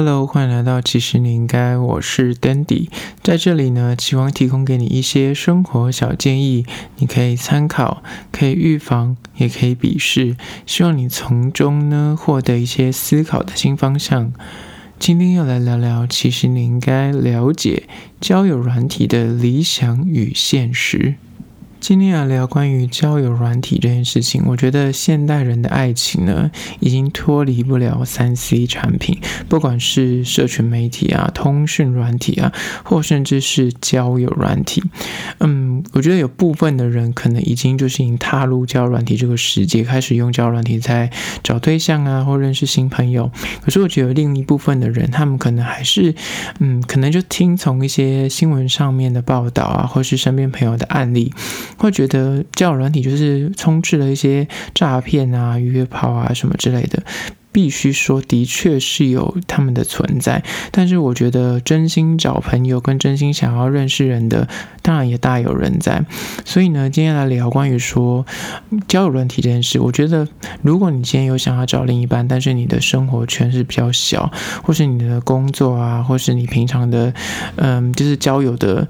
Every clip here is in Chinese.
Hello，欢迎来到其实你应该，我是 Dandy，在这里呢，希望提供给你一些生活小建议，你可以参考，可以预防，也可以鄙视，希望你从中呢获得一些思考的新方向。今天要来聊聊，其实你应该了解交友软体的理想与现实。今天要聊关于交友软体这件事情，我觉得现代人的爱情呢，已经脱离不了三 C 产品，不管是社群媒体啊、通讯软体啊，或甚至是交友软体。嗯，我觉得有部分的人可能已经就是已踏入交友软体这个世界，开始用交友软体在找对象啊，或认识新朋友。可是我觉得另一部分的人，他们可能还是，嗯，可能就听从一些新闻上面的报道啊，或是身边朋友的案例。会觉得交友软体就是充斥了一些诈骗啊、约炮啊什么之类的。必须说，的确是有他们的存在，但是我觉得真心找朋友跟真心想要认识人的，当然也大有人在。所以呢，今天来聊关于说交友软体这件事。我觉得，如果你今天有想要找另一半，但是你的生活圈是比较小，或是你的工作啊，或是你平常的，嗯，就是交友的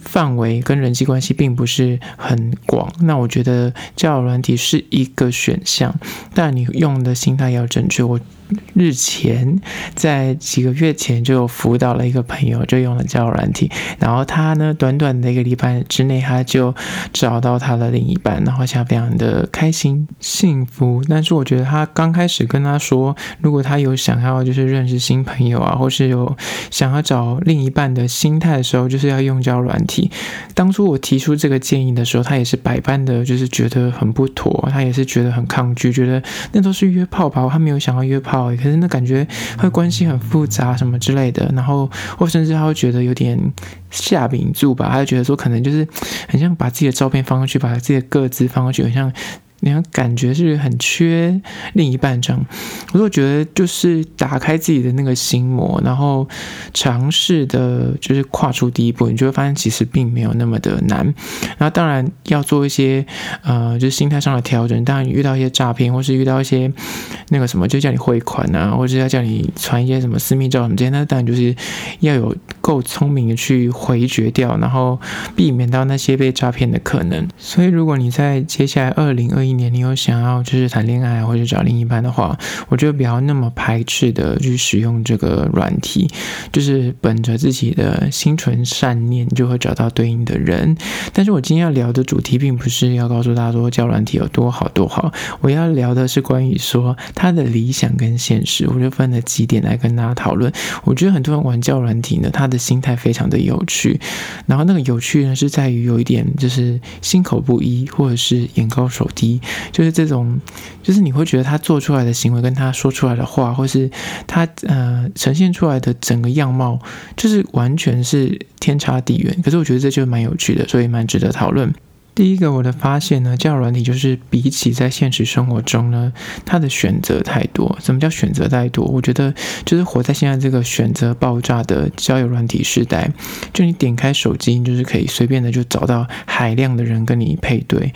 范围跟人际关系并不是很广，那我觉得交友软体是一个选项，但你用的心态要正确。我日前在几个月前就辅导了一个朋友，就用了交友软体，然后他呢，短短的一个礼拜之内，他就找到他的另一半，然后现在非常的开心幸福。但是我觉得他刚开始跟他说，如果他有想要就是认识新朋友啊，或是有想要找另一半的心态的时候，就是要用交友软体。当初我提出这个建议的时候，他也是百般的，就是觉得很不妥，他也是觉得很抗拒，觉得那都是约炮吧，他没有想要约炮。可是那感觉会关系很复杂什么之类的，然后或甚至他会觉得有点下饼住吧，他就觉得说可能就是很像把自己的照片放上去，把自己的个子放上去，很像。你看，感觉是很缺另一半这样。我就觉得，就是打开自己的那个心魔，然后尝试的，就是跨出第一步，你就会发现其实并没有那么的难。然后当然要做一些呃，就是心态上的调整。当然，遇到一些诈骗，或是遇到一些那个什么，就叫你汇款啊，或者要叫你传一些什么私密照什么这些，那当然就是要有够聪明的去回绝掉，然后避免到那些被诈骗的可能。所以，如果你在接下来二零二一，一年，你有想要就是谈恋爱或者找另一半的话，我觉得不要那么排斥的去使用这个软体，就是本着自己的心存善念，就会找到对应的人。但是我今天要聊的主题，并不是要告诉大家说交软体有多好多好，我要聊的是关于说他的理想跟现实，我就分了几点来跟大家讨论。我觉得很多人玩交软体呢，他的心态非常的有趣，然后那个有趣呢，是在于有一点就是心口不一，或者是眼高手低。就是这种，就是你会觉得他做出来的行为跟他说出来的话，或是他呃呈现出来的整个样貌，就是完全是天差地远。可是我觉得这就蛮有趣的，所以蛮值得讨论。第一个我的发现呢，交友软体就是比起在现实生活中呢，它的选择太多。什么叫选择太多？我觉得就是活在现在这个选择爆炸的交友软体时代，就你点开手机，就是可以随便的就找到海量的人跟你配对。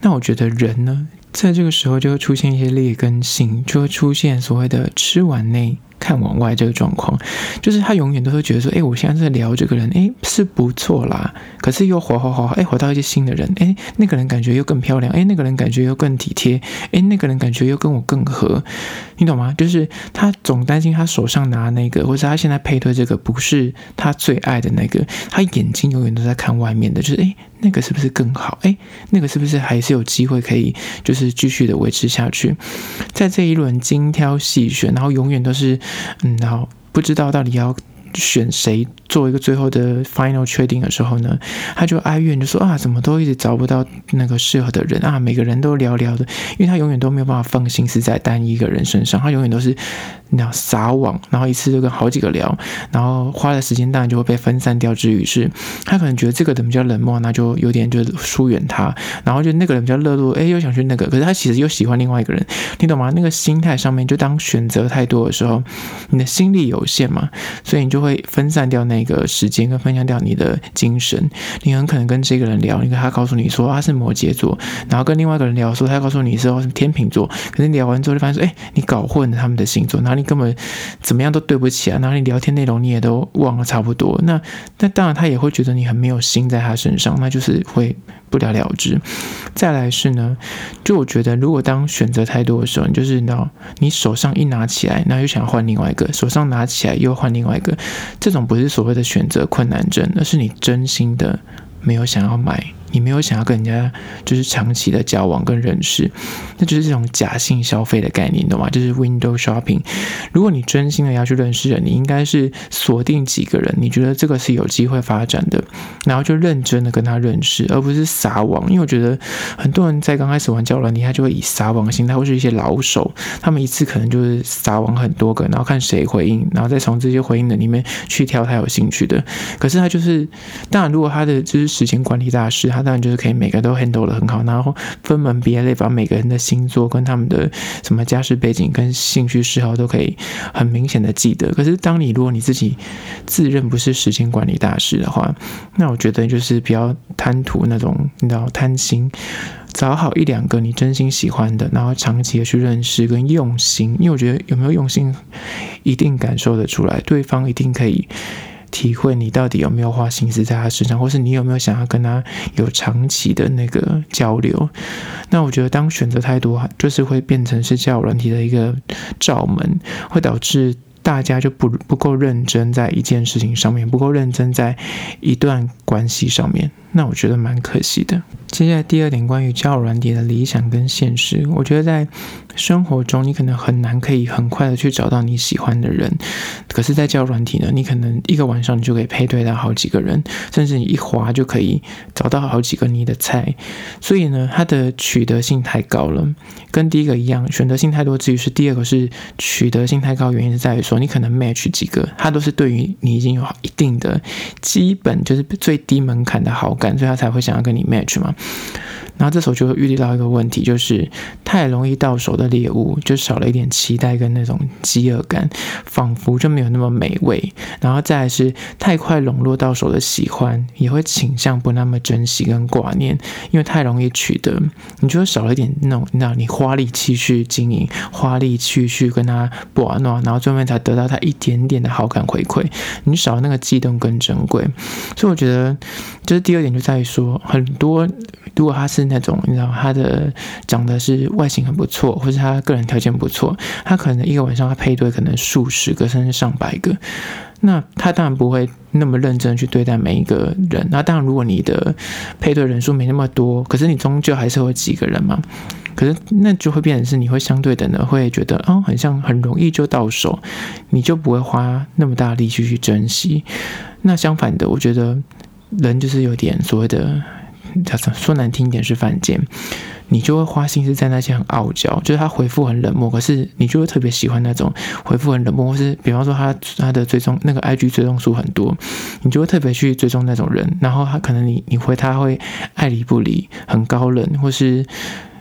那我觉得人呢，在这个时候就会出现一些劣根性，就会出现所谓的吃碗内看碗外这个状况，就是他永远都会觉得说，哎，我现在在聊这个人，哎，是不错啦，可是又滑滑滑，哎，滑到一些新的人，哎，那个人感觉又更漂亮，哎，那个人感觉又更体贴，哎，那个人感觉又跟我更合，你懂吗？就是他总担心他手上拿那个，或者他现在配对这个不是他最爱的那个，他眼睛永远都在看外面的，就是哎，那个是不是更好？哎，那个是不是还是有机会可以就是继续的维持下去？在这一轮精挑细选，然后永远都是。嗯，然后不知道到底要选谁做一个最后的 final 确定的时候呢，他就哀怨就说啊，怎么都一直找不到那个适合的人啊，每个人都聊聊的，因为他永远都没有办法放心思在单一个人身上，他永远都是。你要撒网，然后一次就跟好几个聊，然后花的时间当然就会被分散掉。至于是，他可能觉得这个人比较冷漠，那就有点就疏远他。然后就那个人比较热络，哎，又想去那个，可是他其实又喜欢另外一个人，你懂吗？那个心态上面，就当选择太多的时候，你的心力有限嘛，所以你就会。分散掉那个时间，跟分散掉你的精神。你很可能跟这个人聊，你跟他告诉你说他是摩羯座，然后跟另外一个人聊说他告诉你说是天秤座，可是聊完之后就发现说，哎，你搞混了他们的星座，然后你根本怎么样都对不起啊，然后你聊天内容你也都忘了差不多。那那当然他也会觉得你很没有心在他身上，那就是会。不了了之。再来是呢，就我觉得，如果当选择太多的时候，你就是你知道，你手上一拿起来，然后又想换另外一个，手上拿起来又换另外一个，这种不是所谓的选择困难症，而是你真心的没有想要买。你没有想要跟人家就是长期的交往跟认识，那就是这种假性消费的概念，懂吗？就是 window shopping。如果你真心的要去认识人，你应该是锁定几个人，你觉得这个是有机会发展的，然后就认真的跟他认识，而不是撒网。因为我觉得很多人在刚开始玩交友软体，他就会以撒网的心态，或是一些老手，他们一次可能就是撒网很多个，然后看谁回应，然后再从这些回应的里面去挑他有兴趣的。可是他就是，当然如果他的就是时间管理大师，他当然就是可以每个都 handle 得很好，然后分门别类，把每个人的星座跟他们的什么家世背景跟兴趣嗜好都可以很明显的记得。可是，当你如果你自己自认不是时间管理大师的话，那我觉得就是比较贪图那种你知道贪心，找好一两个你真心喜欢的，然后长期的去认识跟用心，因为我觉得有没有用心，一定感受得出来，对方一定可以。体会你到底有没有花心思在他身上，或是你有没有想要跟他有长期的那个交流？那我觉得，当选择太多，就是会变成是交友软体的一个罩门，会导致大家就不不够认真在一件事情上面，不够认真在一段关系上面。那我觉得蛮可惜的。接下来第二点，关于交友软体的理想跟现实，我觉得在。生活中，你可能很难可以很快的去找到你喜欢的人，可是，在交友软体呢，你可能一个晚上你就可以配对到好几个人，甚至你一滑就可以找到好几个你的菜。所以呢，它的取得性太高了，跟第一个一样，选择性太多。至于是第二个是取得性太高，原因是在于说，你可能 match 几个，它都是对于你已经有一定的基本，就是最低门槛的好感，所以他才会想要跟你 match 嘛。然后这时候就会遇到一个问题，就是太容易到手的猎物，就少了一点期待跟那种饥饿感，仿佛就没有那么美味。然后再来是太快笼络到手的喜欢，也会倾向不那么珍惜跟挂念，因为太容易取得，你就会少了一点那种，你知道，你花力气去经营，花力气去跟他玩闹，然后最后才得到他一点点的好感回馈，你少了那个悸动跟珍贵。所以我觉得，就是第二点就在于说，很多如果他是。那种你知道，他的长得是外形很不错，或是他个人条件不错，他可能一个晚上他配对可能数十个甚至上百个，那他当然不会那么认真去对待每一个人。那当然，如果你的配对人数没那么多，可是你终究还是会几个人嘛。可是那就会变成是你会相对的呢，会觉得哦，很像很容易就到手，你就不会花那么大力气去珍惜。那相反的，我觉得人就是有点所谓的。说难听一点是犯贱，你就会花心思在那些很傲娇，就是他回复很冷漠，可是你就会特别喜欢那种回复很冷漠，或是比方说他他的追踪那个 IG 追踪数很多，你就会特别去追踪那种人，然后他可能你你回他会爱理不理，很高冷，或是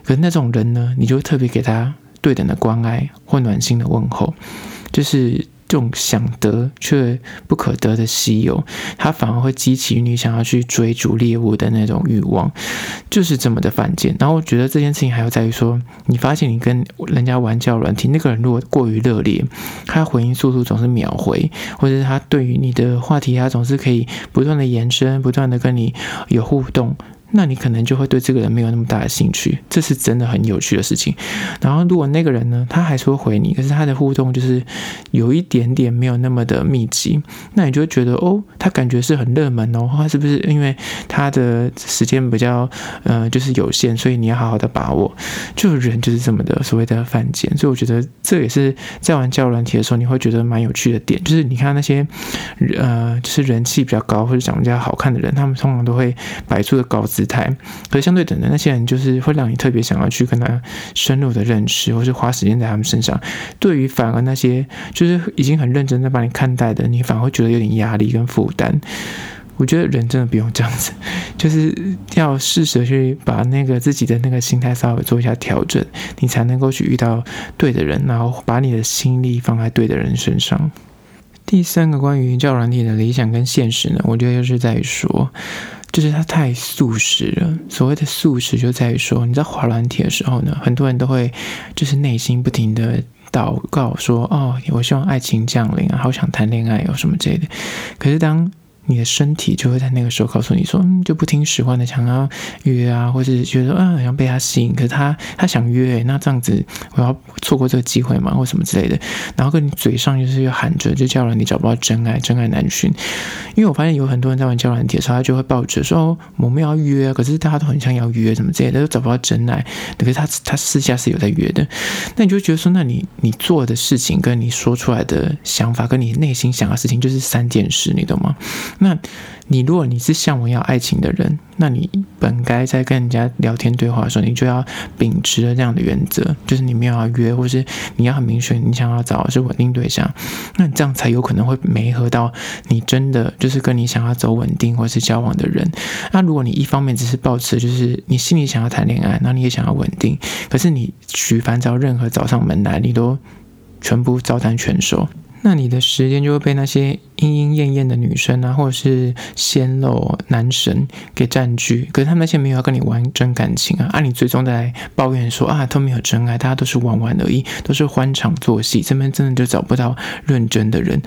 可是那种人呢，你就会特别给他对等的关爱或暖心的问候，就是。这种想得却不可得的稀有，它反而会激起你想要去追逐猎物的那种欲望，就是这么的犯贱。然后我觉得这件事情还有在于说，你发现你跟人家玩交软体，那个人如果过于热烈，他回应速度总是秒回，或者是他对于你的话题，他总是可以不断的延伸，不断的跟你有互动。那你可能就会对这个人没有那么大的兴趣，这是真的很有趣的事情。然后，如果那个人呢，他还是会回你，可是他的互动就是有一点点没有那么的密集，那你就会觉得哦，他感觉是很热门哦，他是不是因为他的时间比较呃就是有限，所以你要好好的把握。就人就是这么的所谓的犯贱，所以我觉得这也是在玩交友软体的时候你会觉得蛮有趣的点，就是你看那些呃就是人气比较高或者长得比较好看的人，他们通常都会摆出的高姿。态，可是相对等的那些人，就是会让你特别想要去跟他深入的认识，或是花时间在他们身上。对于反而那些就是已经很认真在把你看待的，你反而会觉得有点压力跟负担。我觉得人真的不用这样子，就是要适时去把那个自己的那个心态稍微做一下调整，你才能够去遇到对的人，然后把你的心力放在对的人身上。第三个关于教软体的理想跟现实呢，我觉得就是在于说，就是它太素食了。所谓的素食，就在于说，你在滑软体的时候呢，很多人都会就是内心不停的祷告说：“哦，我希望爱情降临啊，好想谈恋爱，有什么之类的。”可是当你的身体就会在那个时候告诉你说，嗯，就不听使唤的想要约啊，或是觉得啊，好像被他吸引，可是他他想约，那这样子我要错过这个机会嘛？或什么之类的，然后跟你嘴上就是又喊着，就叫了你找不到真爱，真爱难寻。因为我发现有很多人在玩交友软体的时候，他就会抱着说，哦，我们要约，可是大家都很想要约，什么之类的，都找不到真爱。可是他他私下是有在约的，那你就觉得说，那你你做的事情跟你说出来的想法，跟你内心想的事情，就是三件事，你懂吗？那你如果你是向往要爱情的人，那你本该在跟人家聊天对话的时候，你就要秉持着这样的原则，就是你没有要约，或是你要很明确，你想要找的是稳定对象，那你这样才有可能会媒合到你真的就是跟你想要走稳定或是交往的人。那如果你一方面只是抱持就是你心里想要谈恋爱，那你也想要稳定，可是你举凡找任何找上门来，你都全部照单全收。那你的时间就会被那些莺莺燕燕的女生啊，或者是鲜肉男神给占据。可是他们那些没有要跟你玩真感情啊，啊，你最终在抱怨说啊，都没有真爱，大家都是玩玩而已，都是欢场作戏，这边真的就找不到认真的人，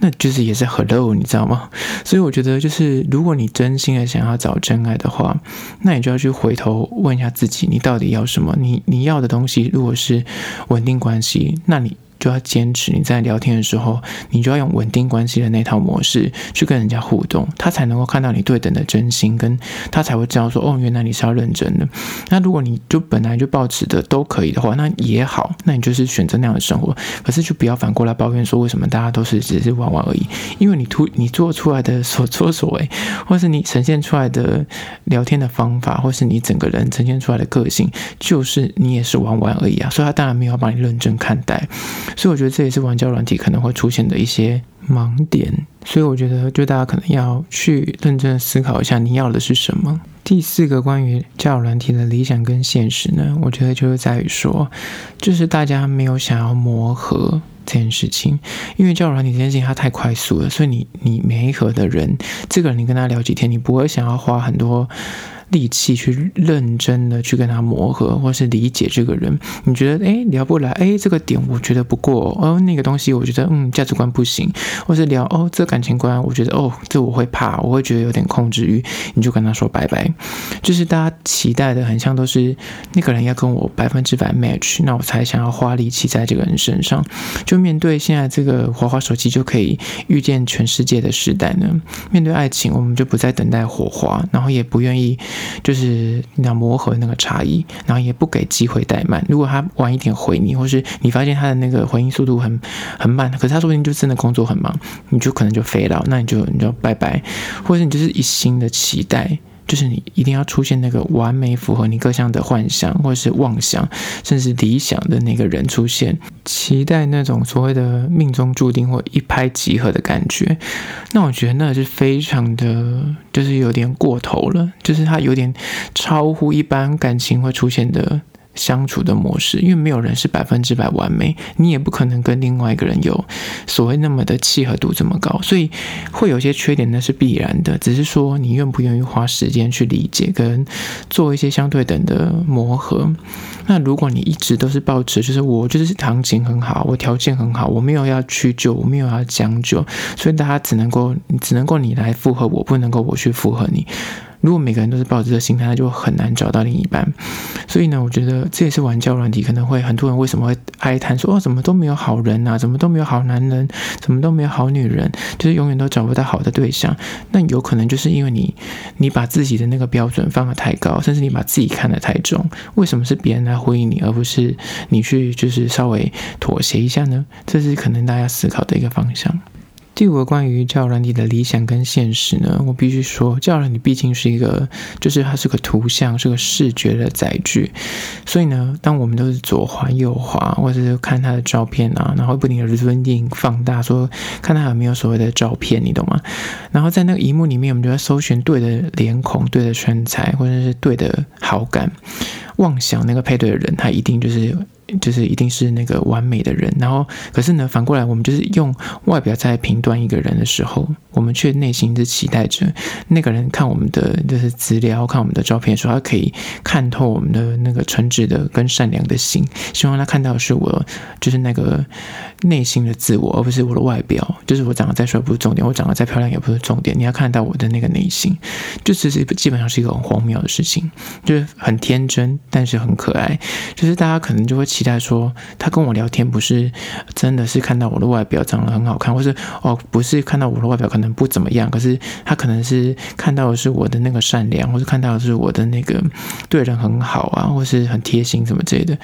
那就是也是 hello，你知道吗？所以我觉得，就是如果你真心的想要找真爱的话，那你就要去回头问一下自己，你到底要什么？你你要的东西，如果是稳定关系，那你。就要坚持，你在聊天的时候，你就要用稳定关系的那套模式去跟人家互动，他才能够看到你对等的真心，跟他才会知道说，哦，原来你是要认真的。那如果你就本来就抱持的都可以的话，那也好，那你就是选择那样的生活。可是就不要反过来抱怨说，为什么大家都是只是玩玩而已？因为你突你做出来的所作所为，或是你呈现出来的聊天的方法，或是你整个人呈现出来的个性，就是你也是玩玩而已啊。所以他当然没有把你认真看待。所以我觉得这也是玩交软体可能会出现的一些盲点，所以我觉得就大家可能要去认真思考一下你要的是什么。第四个关于交软体的理想跟现实呢，我觉得就是在于说，就是大家没有想要磨合这件事情，因为交友软体这件事情它太快速了，所以你你每一个的人，这个人你跟他聊几天，你不会想要花很多。力气去认真的去跟他磨合，或是理解这个人。你觉得哎聊不来，哎这个点我觉得不过哦，那个东西我觉得嗯价值观不行，或是聊哦这感情观我觉得哦这我会怕，我会觉得有点控制欲，你就跟他说拜拜。就是大家期待的很像都是那个人要跟我百分之百 match，那我才想要花力气在这个人身上。就面对现在这个滑滑手机就可以遇见全世界的时代呢，面对爱情我们就不再等待火花，然后也不愿意。就是你要磨合那个差异，然后也不给机会怠慢。如果他晚一点回你，或是你发现他的那个回应速度很很慢，可是他说不定就真的工作很忙，你就可能就飞了，那你就你就拜拜，或者你就是一心的期待。就是你一定要出现那个完美符合你各项的幻想或者是妄想，甚至理想的那个人出现，期待那种所谓的命中注定或一拍即合的感觉。那我觉得那是非常的，就是有点过头了，就是他有点超乎一般感情会出现的。相处的模式，因为没有人是百分之百完美，你也不可能跟另外一个人有所谓那么的契合度这么高，所以会有些缺点，那是必然的。只是说你愿不愿意花时间去理解跟做一些相对等的磨合。那如果你一直都是抱持，就是我就是行情很好，我条件很好，我没有要屈就，我没有要将就，所以大家只能够只能够你来附和我，不能够我去附和你。如果每个人都是抱着这心态，那就很难找到另一半。所以呢，我觉得这也是玩交软体可能会很多人为什么会哀叹说哦，怎么都没有好人啊，怎么都没有好男人，怎么都没有好女人，就是永远都找不到好的对象。那有可能就是因为你，你把自己的那个标准放得太高，甚至你把自己看得太重。为什么是别人来回应你，而不是你去就是稍微妥协一下呢？这是可能大家思考的一个方向。第五个关于教友软体的理想跟现实呢，我必须说，教友软体毕竟是一个，就是它是个图像，是个视觉的载具，所以呢，当我们都是左滑右滑，或者是看他的照片啊，然后不停的 zoom 放大，说看他有没有所谓的照片，你懂吗？然后在那个荧幕里面，我们就要搜寻对的脸孔、对的身材，或者是对的好感，妄想那个配对的人，他一定就是。就是一定是那个完美的人。然后，可是呢，反过来我们就是用外表在评断一个人的时候，我们却内心是期待着那个人看我们的就是资料，看我们的照片的时候，他可以看透我们的那个纯挚的跟善良的心，希望他看到的是我就是那个内心的自我，而不是我的外表。就是我长得再帅不是重点，我长得再漂亮也不是重点，你要看到我的那个内心，就其实基本上是一个很荒谬的事情，就是很天真，但是很可爱。就是大家可能就会期待说，他跟我聊天不是真的是看到我的外表长得很好看，或是哦不是看到我的外表可能不怎么样，可是他可能是看到的是我的那个善良，或是看到的是我的那个对人很好啊，或是很贴心什么之类的。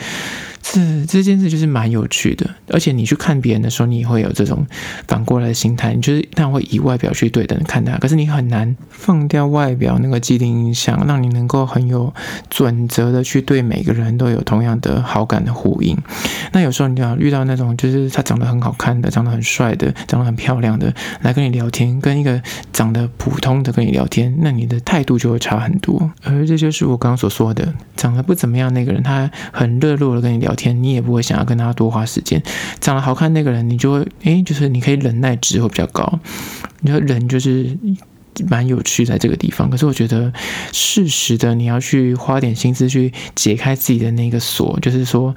这这件事就是蛮有趣的，而且你去看别人的时候，你也会有这种反过来的心态，你就是当然会以外表去对等看他，可是你很难放掉外表那个既定印象，让你能够很有准则的去对每个人都有同样的好感的呼应。那有时候你要遇到那种就是他长得很好看的、长得很帅的、长得很漂亮的来跟你聊天，跟一个长得普通的跟你聊天，那你的态度就会差很多。而这就是我刚刚所说的，长得不怎么样那个人，他很热络的跟你聊聊。天，你也不会想要跟他多花时间。长得好看那个人，你就会诶，就是你可以忍耐值会比较高。你说人就是蛮有趣在这个地方，可是我觉得适时的你要去花点心思去解开自己的那个锁，就是说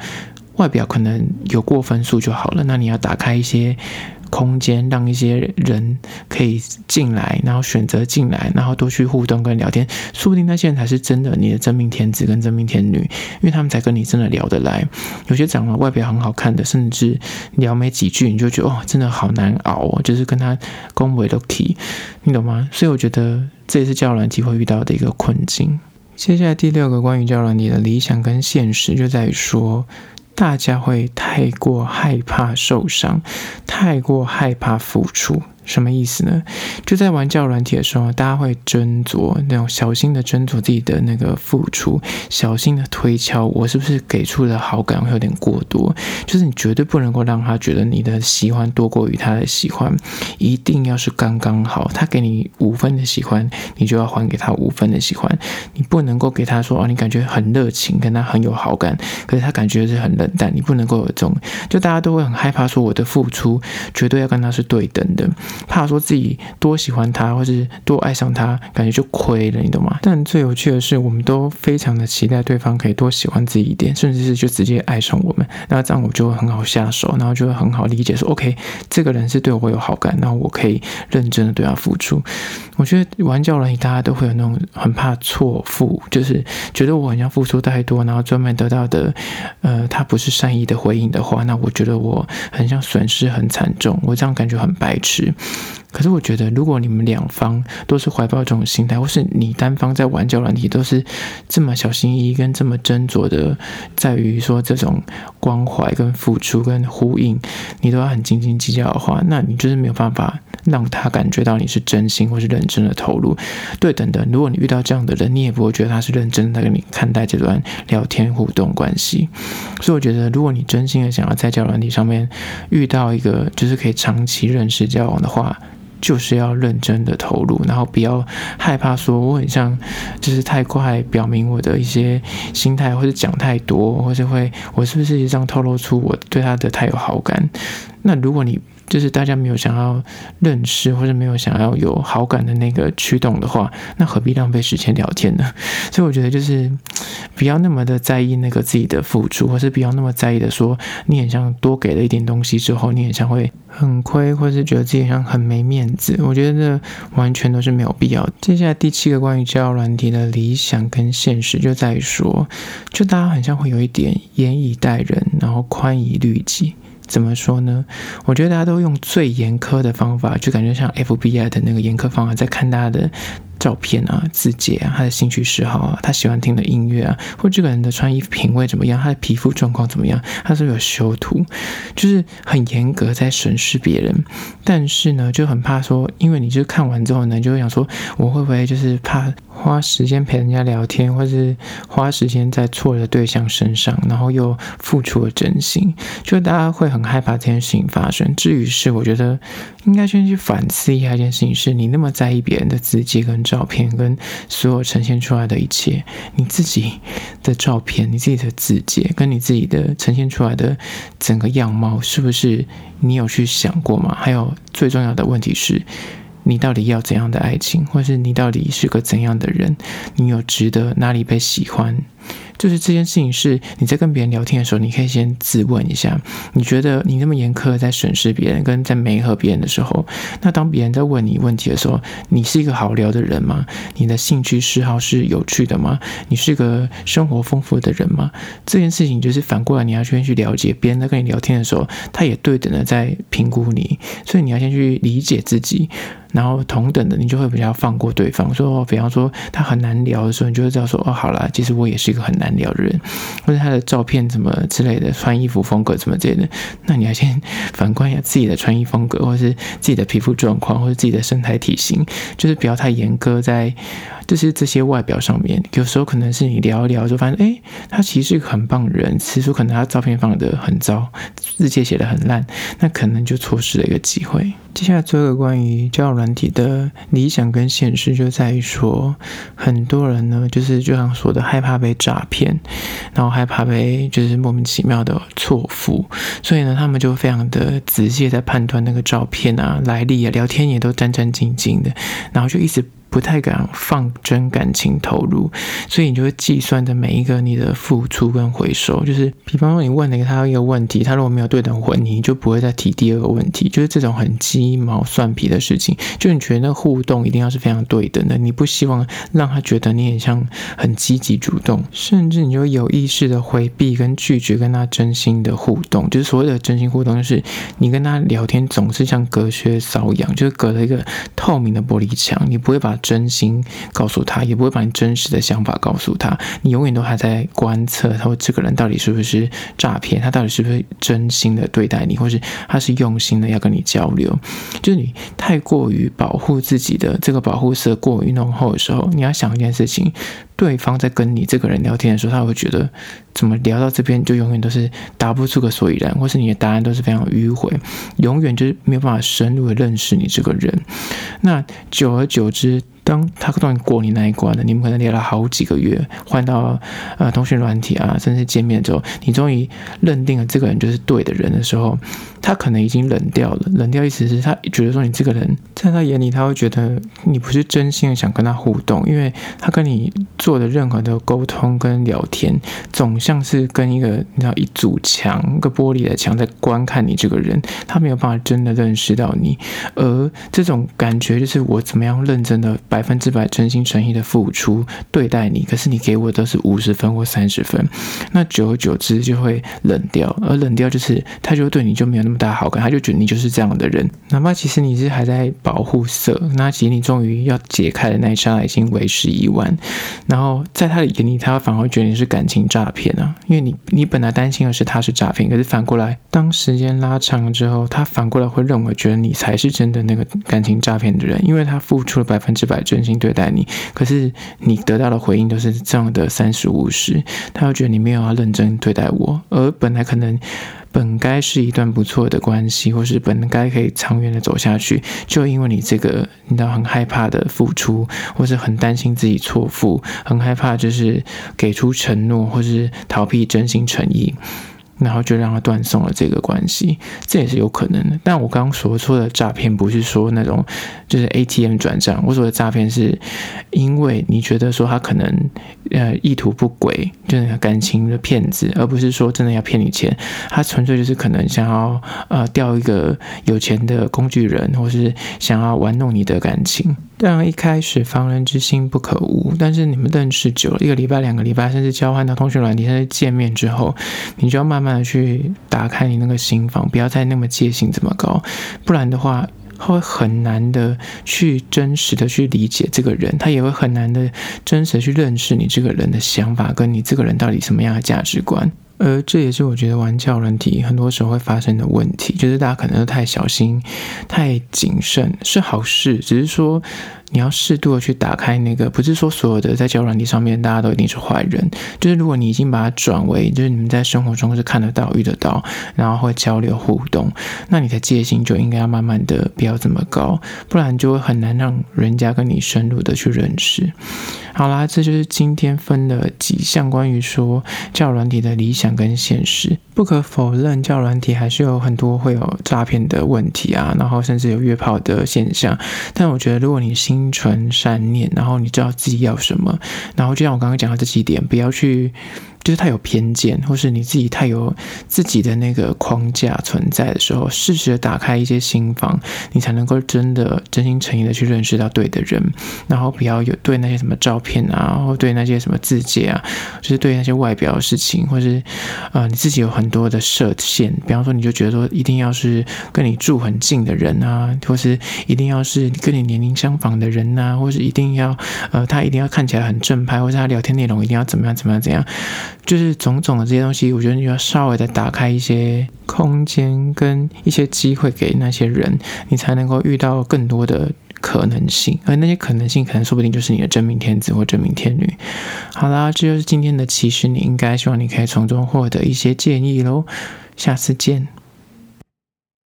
外表可能有过分数就好了。那你要打开一些。空间让一些人可以进来，然后选择进来，然后多去互动跟聊天，说不定那些人才是真的你的真命天子跟真命天女，因为他们才跟你真的聊得来。有些长得外表很好看的，甚至聊没几句你就觉得哦，真的好难熬哦，就是跟他恭维都提，你懂吗？所以我觉得这也是交友软体会遇到的一个困境。接下来第六个关于交友软体的理想跟现实，就在于说。大家会太过害怕受伤，太过害怕付出。什么意思呢？就在玩交友软体的时候，大家会斟酌那种小心的斟酌自己的那个付出，小心的推敲我是不是给出的好感会有点过多。就是你绝对不能够让他觉得你的喜欢多过于他的喜欢，一定要是刚刚好。他给你五分的喜欢，你就要还给他五分的喜欢。你不能够给他说哦，你感觉很热情，跟他很有好感，可是他感觉是很冷淡。你不能够有这种，就大家都会很害怕说我的付出绝对要跟他是对等的。怕说自己多喜欢他，或是多爱上他，感觉就亏了，你懂吗？但最有趣的是，我们都非常的期待对方可以多喜欢自己一点，甚至是就直接爱上我们。那这样我就会很好下手，然后就会很好理解说，OK，这个人是对我有好感，那我可以认真的对他付出。我觉得玩交友软体大家都会有那种很怕错付，就是觉得我好像付出太多，然后专门得到的，呃，他不是善意的回应的话，那我觉得我很像损失很惨重，我这样感觉很白痴。可是我觉得，如果你们两方都是怀抱这种心态，或是你单方在玩交软体都是这么小心翼翼跟这么斟酌的，在于说这种关怀跟付出跟呼应，你都要很斤斤计较的话，那你就是没有办法让他感觉到你是真心或是认真的投入。对等等，如果你遇到这样的人，你也不会觉得他是认真的跟你看待这段聊天互动关系。所以我觉得，如果你真心的想要在交友软体上面遇到一个就是可以长期认识交往的话，就是要认真的投入，然后不要害怕说我很像，就是太快表明我的一些心态，或者讲太多，或者会我是不是这样透露出我对他的太有好感？那如果你就是大家没有想要认识或者没有想要有好感的那个驱动的话，那何必浪费时间聊天呢？所以我觉得就是不要那么的在意那个自己的付出，或是不要那么在意的说你很像多给了一点东西之后，你很像会很亏，或是觉得自己好像很没面子。我觉得这完全都是没有必要。接下来第七个关于交友软体的理想跟现实，就在于说，就大家很像会有一点严以待人，然后宽以律己。怎么说呢？我觉得大家都用最严苛的方法，就感觉像 FBI 的那个严苛方法在看大家的。照片啊，字节啊，他的兴趣嗜好啊，他喜欢听的音乐啊，或这个人的穿衣品味怎么样，他的皮肤状况怎么样，他是有修图，就是很严格在审视别人。但是呢，就很怕说，因为你就看完之后呢，就会想说，我会不会就是怕花时间陪人家聊天，或是花时间在错的对象身上，然后又付出了真心，就大家会很害怕这件事情发生。至于是，我觉得应该先去反思一下一件事情，是你那么在意别人的自介跟照。照片跟所有呈现出来的一切，你自己的照片、你自己的字节跟你自己的呈现出来的整个样貌，是不是你有去想过吗？还有最重要的问题是，你到底要怎样的爱情，或是你到底是个怎样的人？你有值得哪里被喜欢？就是这件事情是你在跟别人聊天的时候，你可以先自问一下：你觉得你那么严苛在审视别人，跟在没和别人的时候，那当别人在问你问题的时候，你是一个好聊的人吗？你的兴趣嗜好是有趣的吗？你是个生活丰富的人吗？这件事情就是反过来，你要先去了解别人在跟你聊天的时候，他也对等的在评估你，所以你要先去理解自己。然后同等的，你就会比较放过对方。说，比方说他很难聊的时候，你就会知道说，哦，好啦，其实我也是个很难聊的人，或者他的照片怎么之类的，穿衣服风格怎么之类的，那你要先反观一下自己的穿衣风格，或者是自己的皮肤状况，或者自己的身材体型，就是不要太严格在。就是这些外表上面，有时候可能是你聊一聊就发现，哎，他其实是一个很棒人。其实可能他照片放得很糟，字迹写得很烂，那可能就错失了一个机会。接下来做一个关于交友软体的理想跟现实，就在于说，很多人呢，就是就像说的，害怕被诈骗，然后害怕被就是莫名其妙的错付，所以呢，他们就非常的仔细在判断那个照片啊、来历啊、聊天也都战战兢兢的，然后就一直。不太敢放真感情投入，所以你就会计算的每一个你的付出跟回收，就是比方说你问了他一个问题，他如果没有对等回你，你就不会再提第二个问题，就是这种很鸡毛蒜皮的事情。就你觉得那互动一定要是非常对等的，你不希望让他觉得你很像很积极主动，甚至你就有意识的回避跟拒绝跟他真心的互动。就是所谓的真心互动，就是你跟他聊天总是像隔靴搔痒，就是隔了一个透明的玻璃墙，你不会把。真心告诉他，也不会把你真实的想法告诉他。你永远都还在观测，他说这个人到底是不是诈骗？他到底是不是真心的对待你，或是他是用心的要跟你交流？就是你太过于保护自己的这个保护色过于浓厚的时候，你要想一件事情。对方在跟你这个人聊天的时候，他会觉得怎么聊到这边就永远都是答不出个所以然，或是你的答案都是非常迂回，永远就是没有办法深入的认识你这个人。那久而久之，当他终于过你那一关了，你们可能聊了好几个月，换到呃通讯软体啊，甚至见面之后，你终于认定了这个人就是对的人的时候，他可能已经冷掉了。冷掉意思是他觉得说你这个人在他眼里，他会觉得你不是真心的想跟他互动，因为他跟你。做的任何的沟通跟聊天，总像是跟一个你知道一堵墙、一个玻璃的墙在观看你这个人，他没有办法真的认识到你。而这种感觉就是我怎么样认真的百分之百真心诚意的付出对待你，可是你给我都是五十分或三十分，那久而久之就会冷掉。而冷掉就是他就对你就没有那么大好感，他就觉得你就是这样的人。哪怕其实你是还在保护色，那其实你终于要解开的那一刹那已经为时已晚。然后在他的眼里，他反而觉得你是感情诈骗啊，因为你你本来担心的是他是诈骗，可是反过来，当时间拉长了之后，他反过来会认为觉得你才是真的那个感情诈骗的人，因为他付出了百分之百真心对待你，可是你得到的回应都是这样的三十五十，他又觉得你没有要认真对待我，而本来可能。本该是一段不错的关系，或是本该可以长远的走下去，就因为你这个，你知道很害怕的付出，或是很担心自己错付，很害怕就是给出承诺，或是逃避真心诚意。然后就让他断送了这个关系，这也是有可能的。但我刚刚所说的诈骗，不是说那种就是 ATM 转账。我说的诈骗是，因为你觉得说他可能呃意图不轨，就是感情的骗子，而不是说真的要骗你钱。他纯粹就是可能想要呃钓一个有钱的工具人，或是想要玩弄你的感情。当然，一开始防人之心不可无，但是你们认识久了，一个礼拜、两个礼拜，甚至交换到通讯软体，甚至见面之后，你就要慢慢的去打开你那个心房，不要再那么戒心这么高，不然的话，会很难的去真实的去理解这个人，他也会很难的真实的去认识你这个人的想法，跟你这个人到底什么样的价值观。而这也是我觉得玩教人体很多时候会发生的问题，就是大家可能都太小心、太谨慎，是好事，只是说。你要适度的去打开那个，不是说所有的在交友软体上面大家都一定是坏人，就是如果你已经把它转为，就是你们在生活中是看得到、遇得到，然后会交流互动，那你的戒心就应该要慢慢的不要这么高，不然就会很难让人家跟你深入的去认识。好啦，这就是今天分了几项关于说交友软体的理想跟现实。不可否认，交友软体还是有很多会有诈骗的问题啊，然后甚至有约炮的现象。但我觉得，如果你心心存善念，然后你知道自己要什么，然后就像我刚刚讲的这几点，不要去。就是太有偏见，或是你自己太有自己的那个框架存在的时候，适时的打开一些心房，你才能够真的真心诚意的去认识到对的人，然后不要有对那些什么照片啊，或对那些什么自介啊，就是对那些外表的事情，或是呃你自己有很多的设限，比方说你就觉得说一定要是跟你住很近的人啊，或是一定要是跟你年龄相仿的人啊，或是一定要呃他一定要看起来很正派，或是他聊天内容一定要怎么样怎么样怎样。就是种种的这些东西，我觉得你要稍微的打开一些空间跟一些机会给那些人，你才能够遇到更多的可能性，而那些可能性可能说不定就是你的真命天子或真命天女。好啦，这就是今天的其实你应该，希望你可以从中获得一些建议喽，下次见。